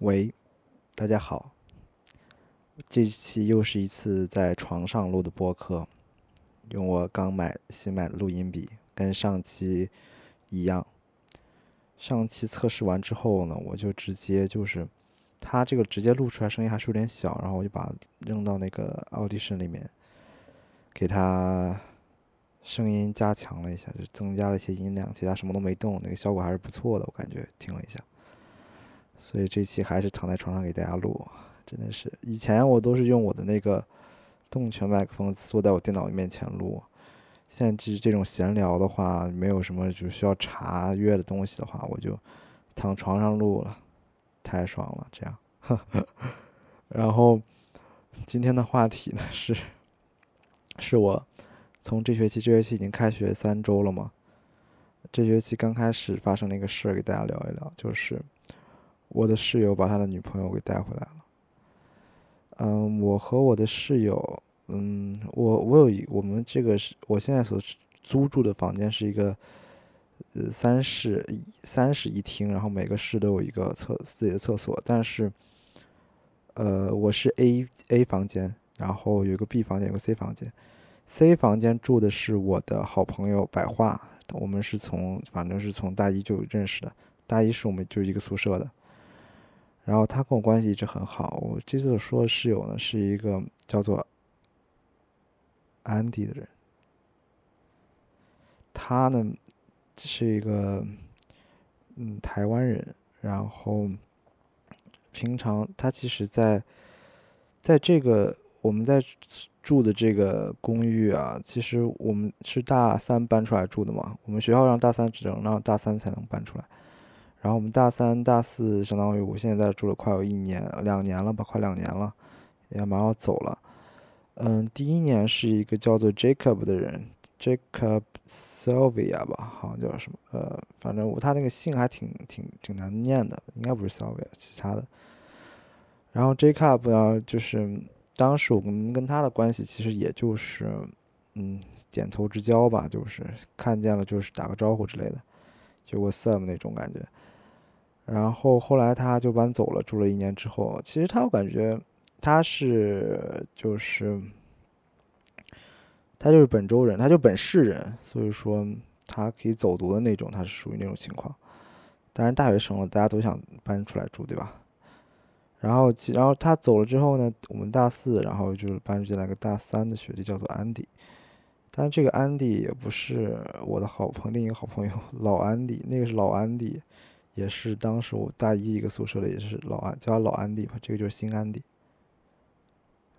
喂，大家好。这期又是一次在床上录的播客，用我刚买新买的录音笔，跟上期一样。上期测试完之后呢，我就直接就是它这个直接录出来声音还是有点小，然后我就把扔到那个 Audition 里面，给它声音加强了一下，就增加了一些音量，其他什么都没动，那个效果还是不错的，我感觉听了一下。所以这期还是躺在床上给大家录，真的是以前我都是用我的那个动圈麦克风坐在我电脑面前录，现在这这种闲聊的话，没有什么就需要查阅的东西的话，我就躺床上录了，太爽了，这样。然后今天的话题呢是，是我从这学期这学期已经开学三周了嘛，这学期刚开始发生了一个事儿，给大家聊一聊，就是。我的室友把他的女朋友给带回来了。嗯，我和我的室友，嗯，我我有一我们这个是我现在所租住的房间是一个呃三室三室一厅，然后每个室都有一个厕自己的厕所。但是，呃，我是 A A 房间，然后有一个 B 房间，有个 C 房间。C 房间住的是我的好朋友百化，我们是从反正是从大一就认识的，大一是我们就一个宿舍的。然后他跟我关系一直很好。我这次说的室友呢，是一个叫做安迪的人。他呢是一个嗯台湾人，然后平常他其实，在在这个我们在住的这个公寓啊，其实我们是大三搬出来住的嘛。我们学校让大三只能让大三才能搬出来。然后我们大三、大四，相当于我现在住了快有一年、两年了吧，快两年了，也马上要走了。嗯，第一年是一个叫做 Jacob 的人，Jacob Sylvia 吧，好像叫什么？呃，反正我他那个姓还挺挺挺难念的，应该不是 Sylvia，其他的。然后 Jacob 呢，就是当时我们跟他的关系其实也就是，嗯，点头之交吧，就是看见了就是打个招呼之类的，就过 Sam 那种感觉。然后后来他就搬走了，住了一年之后，其实他我感觉他是就是他就是本州人，他就本市人，所以说他可以走读的那种，他是属于那种情况。当然大学生了，大家都想搬出来住，对吧？然后然后他走了之后呢，我们大四，然后就是搬进来个大三的学弟，叫做安迪。但是这个安迪也不是我的好朋友另一个好朋友老安迪，那个是老安迪。也是当时我大一一个宿舍的，也是老安叫他老安迪吧，这个就是新安迪。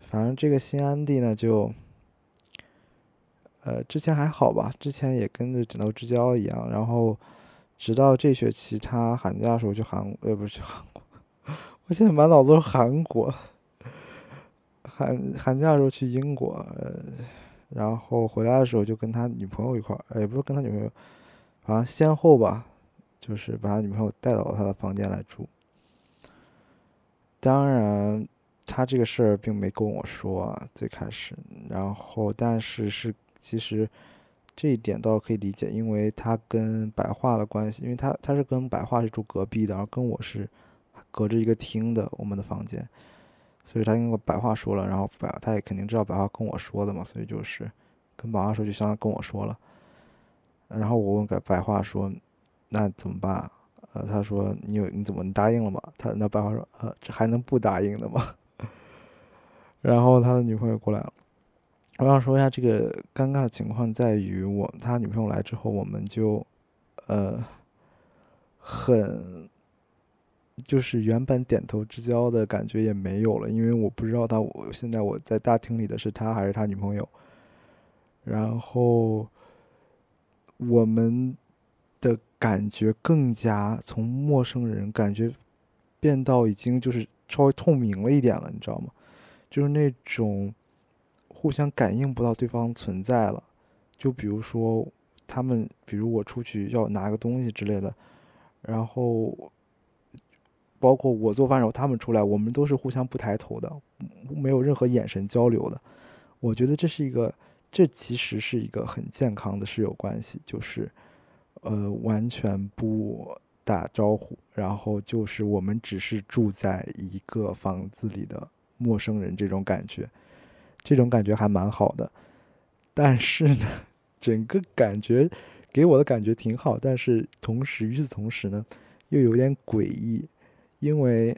反正这个新安迪呢，就，呃，之前还好吧，之前也跟着枕头之交一样，然后直到这学期他寒假的时候去韩，呃，不是去韩国，我现在满脑子都是韩国。寒寒假的时候去英国，然后回来的时候就跟他女朋友一块儿，也不是跟他女朋友，好像先后吧。就是把他女朋友带到他的房间来住。当然，他这个事儿并没跟我说啊最开始，然后但是是其实这一点倒可以理解，因为他跟白桦的关系，因为他他是跟白桦是住隔壁的，然后跟我是隔着一个厅的我们的房间，所以他跟白桦说了，然后白他也肯定知道白桦跟我说的嘛，所以就是跟白桦说就相当于跟我说了，然后我问白白桦说。那怎么办？呃，他说你有你怎么你答应了吗？他那白花说呃这还能不答应的吗？然后他的女朋友过来了，我想说一下这个尴尬的情况在于我他女朋友来之后我们就呃很就是原本点头之交的感觉也没有了，因为我不知道他我现在我在大厅里的是他还是他女朋友，然后我们。感觉更加从陌生人感觉变到已经就是稍微透明了一点了，你知道吗？就是那种互相感应不到对方存在了。就比如说他们，比如我出去要拿个东西之类的，然后包括我做饭时候他们出来，我们都是互相不抬头的，没有任何眼神交流的。我觉得这是一个，这其实是一个很健康的室友关系，就是。呃，完全不打招呼，然后就是我们只是住在一个房子里的陌生人，这种感觉，这种感觉还蛮好的。但是呢，整个感觉给我的感觉挺好，但是同时与此同时呢，又有点诡异，因为，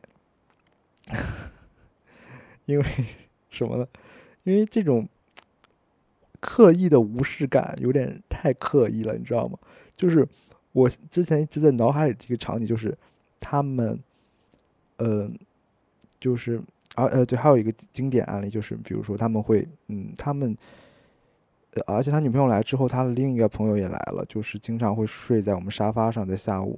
因为什么呢？因为这种刻意的无视感有点太刻意了，你知道吗？就是我之前一直在脑海里这个场景，就是他们，嗯，就是而呃对，还有一个经典案例，就是比如说他们会，嗯，他们。而且他女朋友来之后，他的另一个朋友也来了，就是经常会睡在我们沙发上，在下午。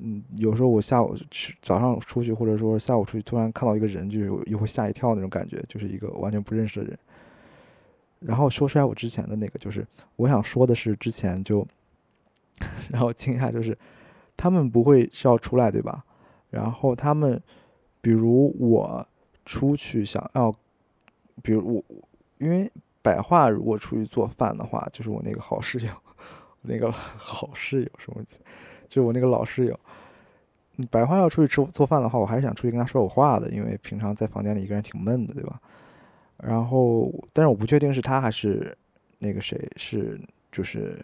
嗯，有时候我下午去早上出去，或者说下午出去，突然看到一个人，就是又会吓一跳那种感觉，就是一个完全不认识的人。然后说出来我之前的那个，就是我想说的是，之前就，然后惊讶就是，他们不会是要出来对吧？然后他们，比如我出去想要，比如我，因为。百化如果出去做饭的话，就是我那个好室友，那个好室友什么？就我那个老室友。百化要出去吃做饭的话，我还是想出去跟他说会话的，因为平常在房间里一个人挺闷的，对吧？然后，但是我不确定是他还是那个谁是就是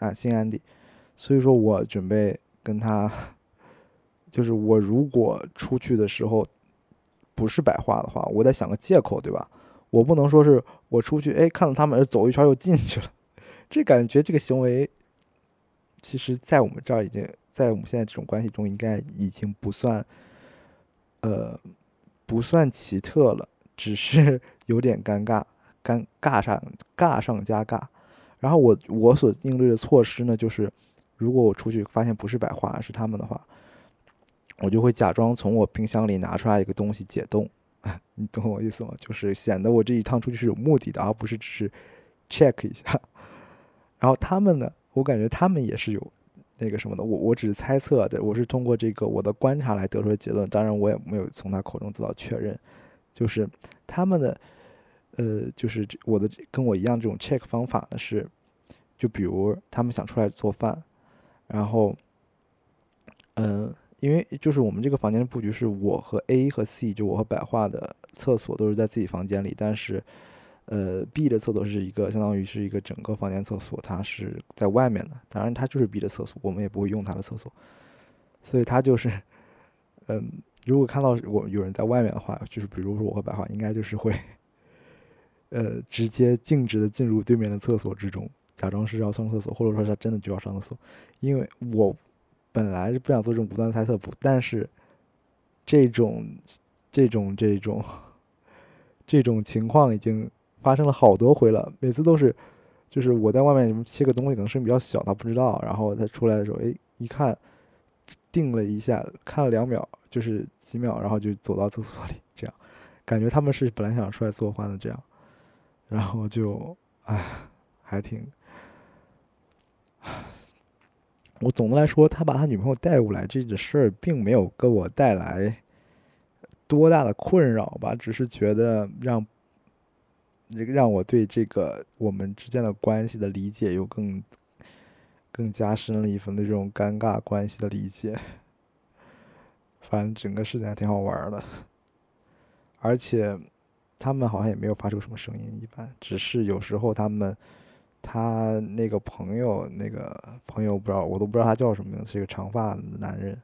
啊新安迪，所以说我准备跟他，就是我如果出去的时候不是白话的话，我得想个借口，对吧？我不能说是我出去，哎，看到他们走一圈又进去了，这感觉这个行为，其实，在我们这儿已经在我们现在这种关系中，应该已经不算，呃，不算奇特了，只是 有点尴尬，尴尬上尬上加尬。然后我我所应对的措施呢，就是如果我出去发现不是百花是他们的话，我就会假装从我冰箱里拿出来一个东西解冻。你懂我意思吗？就是显得我这一趟出去是有目的的，而不是只是 check 一下。然后他们呢，我感觉他们也是有那个什么的。我我只是猜测的，我是通过这个我的观察来得出的结论。当然，我也没有从他口中得到确认。就是他们的，呃，就是我的跟我一样这种 check 方法呢是，就比如他们想出来做饭，然后，嗯。因为就是我们这个房间的布局是我和 A 和 C，就我和百化的厕所都是在自己房间里，但是，呃，B 的厕所是一个相当于是一个整个房间厕所，它是在外面的。当然，它就是 B 的厕所，我们也不会用它的厕所，所以它就是，嗯，如果看到我有人在外面的话，就是比如说我和百化，应该就是会，呃，直接径直的进入对面的厕所之中，假装是要上厕所，或者说他真的就要上厕所，因为我。本来是不想做这种不断猜测，不，但是这种、这种、这种、这种情况已经发生了好多回了。每次都是，就是我在外面切个东西，可能声音比较小，他不知道，然后他出来的时候，哎，一看，定了一下，看了两秒，就是几秒，然后就走到厕所里，这样，感觉他们是本来想出来做饭的，这样，然后就，哎，还挺。我总的来说，他把他女朋友带过来这个事儿，并没有给我带来多大的困扰吧，只是觉得让这个让我对这个我们之间的关系的理解又更更加深了一分的这种尴尬关系的理解。反正整个事情还挺好玩的，而且他们好像也没有发出什么声音，一般只是有时候他们。他那个朋友，那个朋友不知道，我都不知道他叫什么名字，是一个长发男人。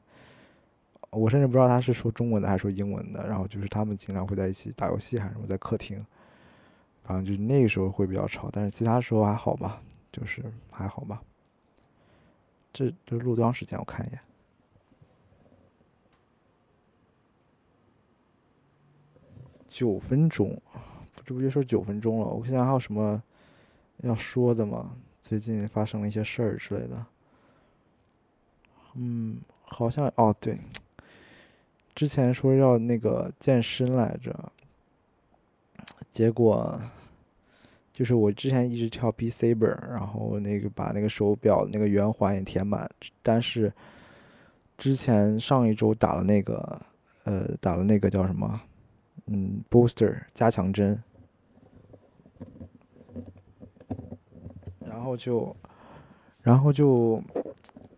我甚至不知道他是说中文的还是说英文的。然后就是他们经常会在一起打游戏，还是什么在客厅。反正就是那个时候会比较吵，但是其他时候还好吧，就是还好吧。这这录多长时间？我看一眼，九分钟，这不就说九分钟了。我现在还有什么。要说的嘛，最近发生了一些事儿之类的。嗯，好像哦对，之前说要那个健身来着，结果就是我之前一直跳 B Saber，然后那个把那个手表那个圆环也填满，但是之前上一周打了那个呃打了那个叫什么嗯 Booster 加强针。然后就，然后就，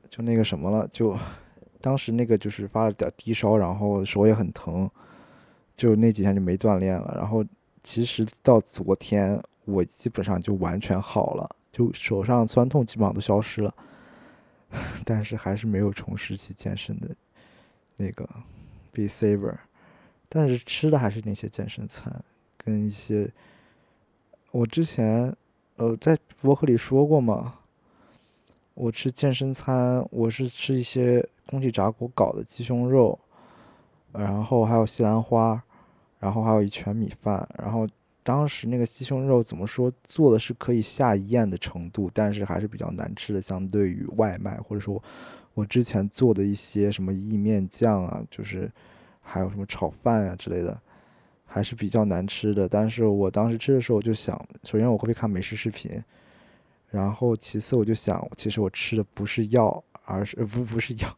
就那个什么了，就当时那个就是发了点低烧，然后手也很疼，就那几天就没锻炼了。然后其实到昨天，我基本上就完全好了，就手上酸痛基本上都消失了，但是还是没有重拾起健身的那个 be saver。但是吃的还是那些健身餐，跟一些我之前呃在博客里说过嘛。我吃健身餐，我是吃一些空气炸锅搞的鸡胸肉，然后还有西兰花，然后还有一圈米饭。然后当时那个鸡胸肉怎么说做的是可以下咽的程度，但是还是比较难吃的，相对于外卖或者说我之前做的一些什么意面酱啊，就是还有什么炒饭啊之类的，还是比较难吃的。但是我当时吃的时候我就想，首先我会看美食视频。然后，其次我就想，其实我吃的不是药，而是不不是药，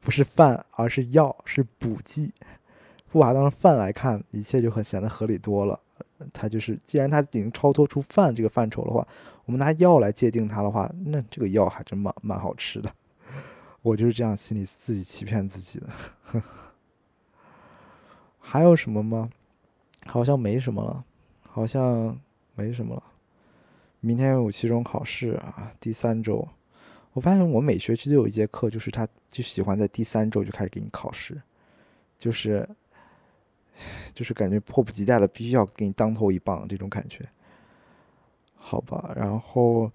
不是饭，而是药，是补剂。不把它当成饭来看，一切就很显得合理多了。它就是，既然它已经超脱出饭这个范畴的话，我们拿药来界定它的话，那这个药还真蛮蛮好吃的。我就是这样心里自己欺骗自己的。还有什么吗？好像没什么了，好像没什么了。明天有期中考试啊，第三周，我发现我每学期都有一节课，就是他就喜欢在第三周就开始给你考试，就是，就是感觉迫不及待的必须要给你当头一棒这种感觉，好吧。然后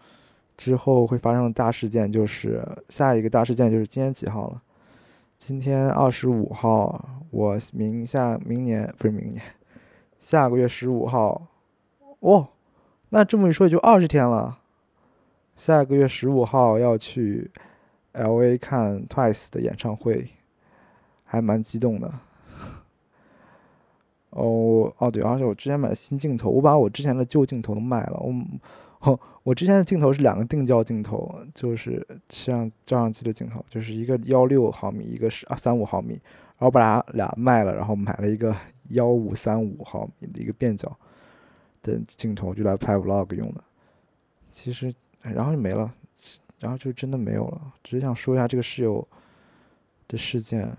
之后会发生大事件，就是下一个大事件就是今天几号了？今天二十五号，我明下明年不是明年，下个月十五号，哦。那这么一说，也就二十天了。下个月十五号要去 L A 看 Twice 的演唱会，还蛮激动的。哦哦对，而且我之前买了新镜头，我把我之前的旧镜头都卖了。我我之前的镜头是两个定焦镜头，就是摄像照相机的镜头，就是一个幺六毫米，一个是啊三五毫米，然后把俩俩卖了，然后买了一个幺五三五毫米的一个变焦。的镜头就来拍 vlog 用的，其实然后就没了，然后就真的没有了。只是想说一下这个室友的事件，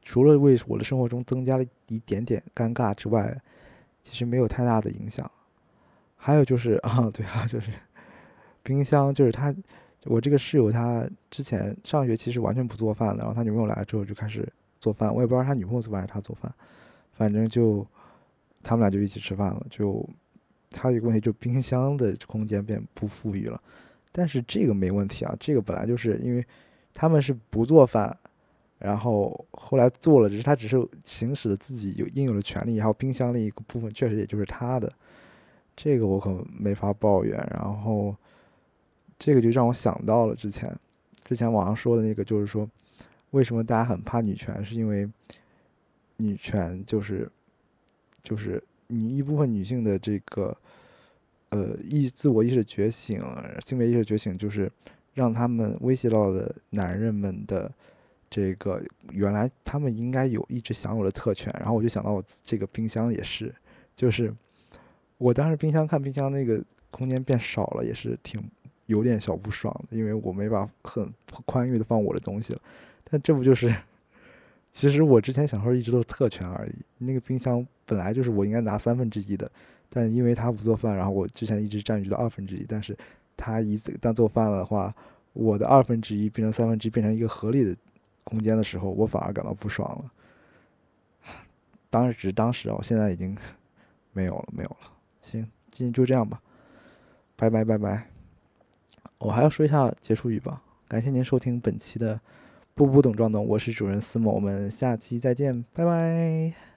除了为我的生活中增加了一点点尴尬之外，其实没有太大的影响。还有就是 啊，对啊，就是冰箱，就是他，我这个室友他之前上学期是完全不做饭的，然后他女朋友来了之后就开始做饭，我也不知道他女朋友做饭还是他做饭，反正就。他们俩就一起吃饭了，就还有一个问题，就冰箱的空间变不富裕了。但是这个没问题啊，这个本来就是因为他们是不做饭，然后后来做了，只是他只是行使了自己有应有的权利，然后冰箱另一个部分确实也就是他的，这个我可没法抱怨。然后这个就让我想到了之前之前网上说的那个，就是说为什么大家很怕女权，是因为女权就是。就是你一部分女性的这个，呃，意自我意识觉醒，性别意识觉醒，就是让他们威胁到的男人们的这个原来他们应该有一直享有的特权。然后我就想到我这个冰箱也是，就是我当时冰箱看冰箱那个空间变少了，也是挺有点小不爽的，因为我没法很宽裕的放我的东西了。但这不就是？其实我之前想说一直都是特权而已。那个冰箱本来就是我应该拿三分之一的，但是因为他不做饭，然后我之前一直占据了二分之一。但是他一旦做饭了的话，我的二分之一变成三分之一，变成一个合理的空间的时候，我反而感到不爽了。当时只是当时啊，我现在已经没有了，没有了。行，今天就这样吧，拜拜拜拜。我还要说一下结束语吧，感谢您收听本期的。不不懂装懂，我是主人思某，我们下期再见，拜拜。